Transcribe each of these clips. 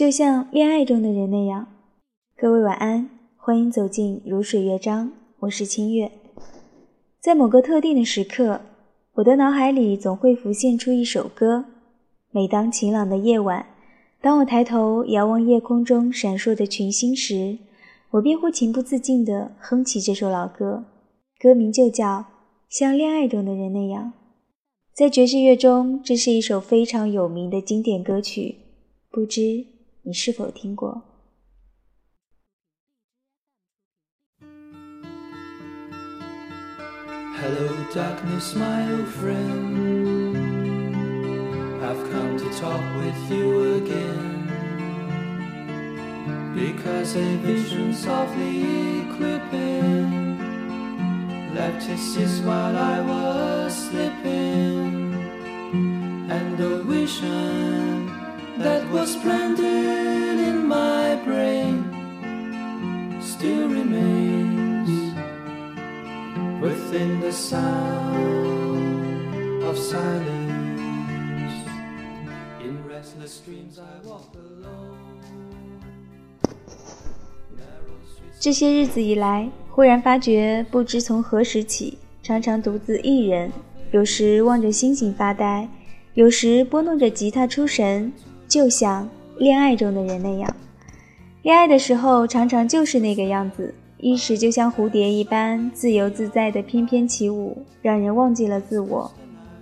就像恋爱中的人那样。各位晚安，欢迎走进如水乐章，我是清月。在某个特定的时刻，我的脑海里总会浮现出一首歌。每当晴朗的夜晚，当我抬头遥望夜空中闪烁的群星时，我便会情不自禁地哼起这首老歌。歌名就叫《像恋爱中的人那样》。在爵士乐中，这是一首非常有名的经典歌曲，不知你是否听过？Hello, darkness, my old friend. I've come to talk with you again. Because a vision softly creeping left his seats while I was sleeping, and the vision That was planted in my brain still remains within the sound of silence. In restless dreams, I walk alone. 这些日子以来，忽然发觉，不知从何时起，常常独自一人，有时望着星星发呆，有时拨弄着吉他出神，就像恋爱中的人那样。恋爱的时候，常常就是那个样子，一时就像蝴蝶一般自由自在的翩翩起舞，让人忘记了自我。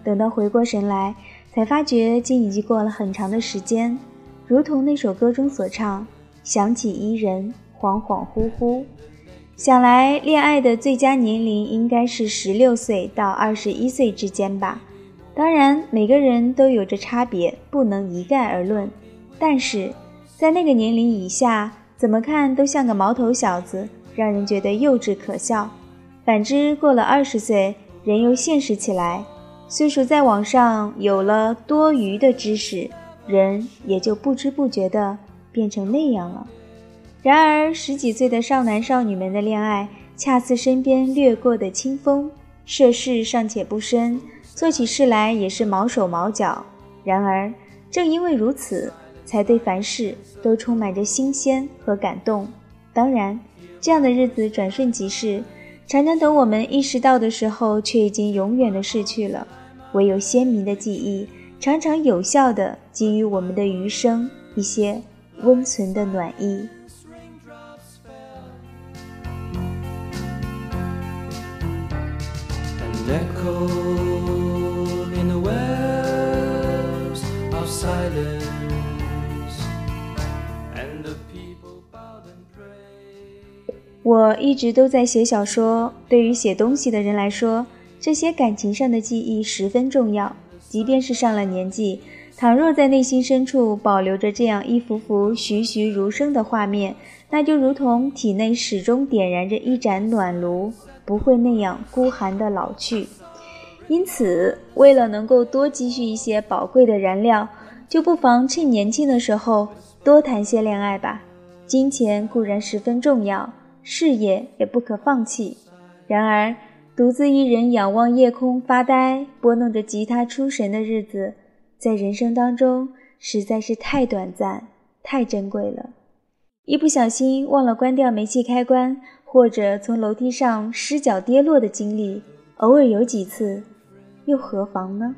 等到回过神来，才发觉竟已经过了很长的时间，如同那首歌中所唱：“想起伊人。”恍恍惚惚，想来恋爱的最佳年龄应该是十六岁到二十一岁之间吧。当然，每个人都有着差别，不能一概而论。但是在那个年龄以下，怎么看都像个毛头小子，让人觉得幼稚可笑。反之，过了二十岁，人又现实起来，岁数在网上有了多余的知识，人也就不知不觉地变成那样了。然而，十几岁的少男少女们的恋爱，恰似身边掠过的清风，涉世尚且不深，做起事来也是毛手毛脚。然而，正因为如此，才对凡事都充满着新鲜和感动。当然，这样的日子转瞬即逝，常常等我们意识到的时候，却已经永远的逝去了。唯有鲜明的记忆，常常有效地给予我们的余生一些温存的暖意。我一直都在写小说。对于写东西的人来说，这些感情上的记忆十分重要。即便是上了年纪，倘若在内心深处保留着这样一幅幅栩栩如生的画面，那就如同体内始终点燃着一盏暖炉。不会那样孤寒的老去，因此，为了能够多积蓄一些宝贵的燃料，就不妨趁年轻的时候多谈些恋爱吧。金钱固然十分重要，事业也不可放弃。然而，独自一人仰望夜空发呆，拨弄着吉他出神的日子，在人生当中实在是太短暂、太珍贵了。一不小心忘了关掉煤气开关。或者从楼梯上失脚跌落的经历，偶尔有几次，又何妨呢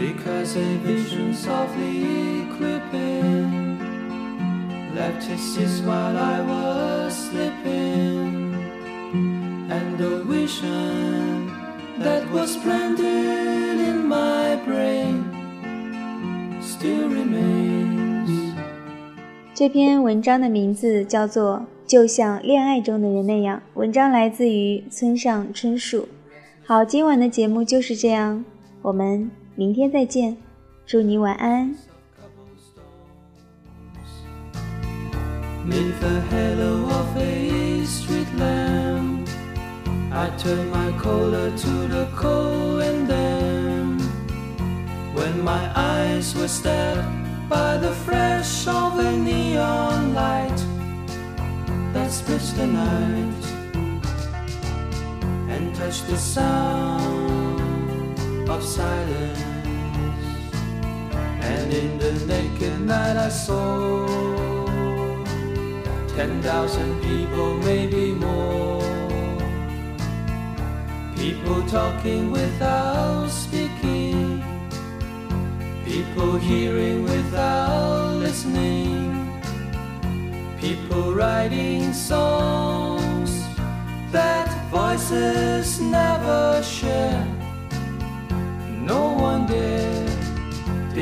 ？Because a vision softly creeping left his seats while I was sleeping, and the vision that was planted in my brain still remains. 这篇文章的名字叫做《就像恋爱中的人那样》，文章来自于村上春树。好，今晚的节目就是这样，我们明天再见，祝你晚安。by the fresh of a neon light that splits the night and touch the sound of silence. And in the naked night I saw ten thousand people, maybe more. People talking without speaking, people hearing without listening, people writing songs that voices never.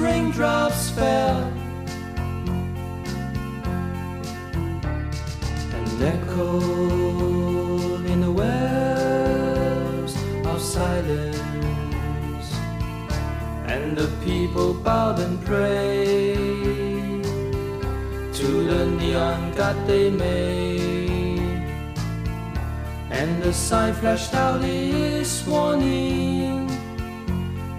raindrops fell. And echoed in the wells of silence. And the people bowed and prayed to the neon god they made. And the sign flashed out its warning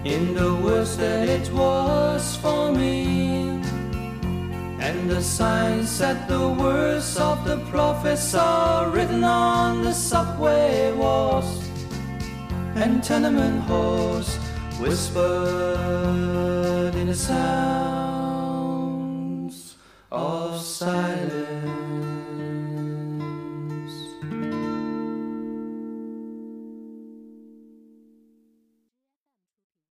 in the words that it was for me. And the signs said the words of the prophets are written on the subway walls and tenement halls whispered in the sound